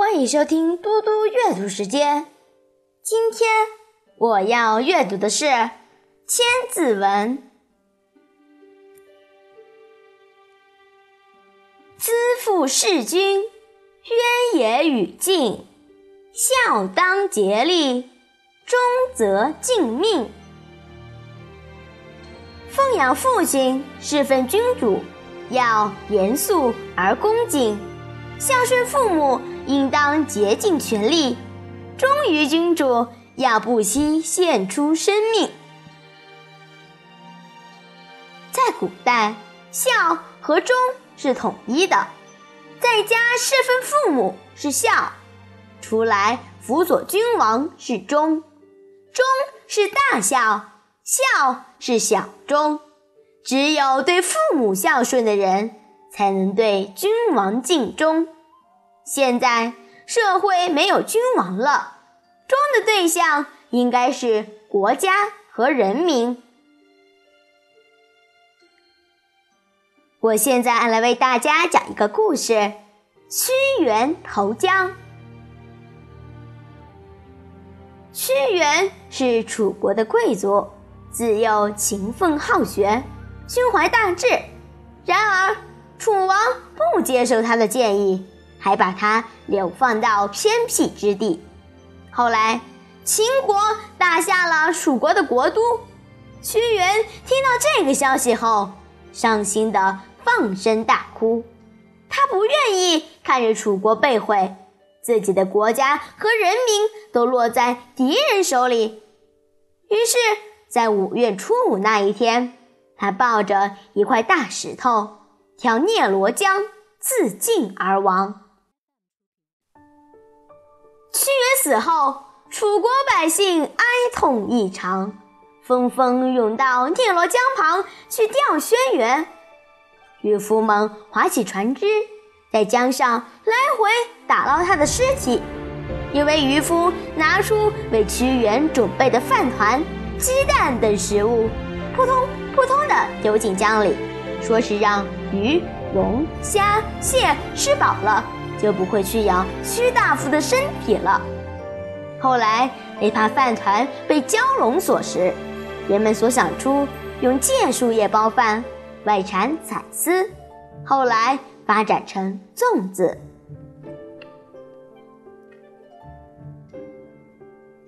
欢迎收听嘟嘟阅读时间。今天我要阅读的是《千字文》。资父弑君，渊也与敬；孝当竭力，忠则尽命。奉养父亲，侍奉君主，要严肃而恭敬；孝顺父母。应当竭尽全力，忠于君主，要不惜献出生命。在古代，孝和忠是统一的，在家侍奉父母是孝，出来辅佐君王是忠。忠是大孝，孝是小忠。只有对父母孝顺的人，才能对君王尽忠。现在社会没有君王了，忠的对象应该是国家和人民。我现在来为大家讲一个故事：屈原投江。屈原是楚国的贵族，自幼勤奋好学，胸怀大志。然而，楚王不接受他的建议。还把他流放到偏僻之地。后来，秦国打下了楚国的国都。屈原听到这个消息后，伤心的放声大哭。他不愿意看着楚国被毁，自己的国家和人民都落在敌人手里。于是，在五月初五那一天，他抱着一块大石头，跳聂罗江，自尽而亡。死后，楚国百姓哀痛异常，纷纷涌到汨罗江旁去吊轩辕。渔夫们划起船只，在江上来回打捞他的尸体。一位渔夫拿出为屈原准备的饭团、鸡蛋等食物，扑通扑通地丢进江里，说是让鱼、龙、虾、蟹吃饱了。就不会去咬屈大夫的身体了。后来，为怕饭团被蛟龙所食，人们所想出用芥树叶包饭，外缠彩丝，后来发展成粽子。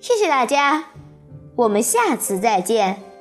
谢谢大家，我们下次再见。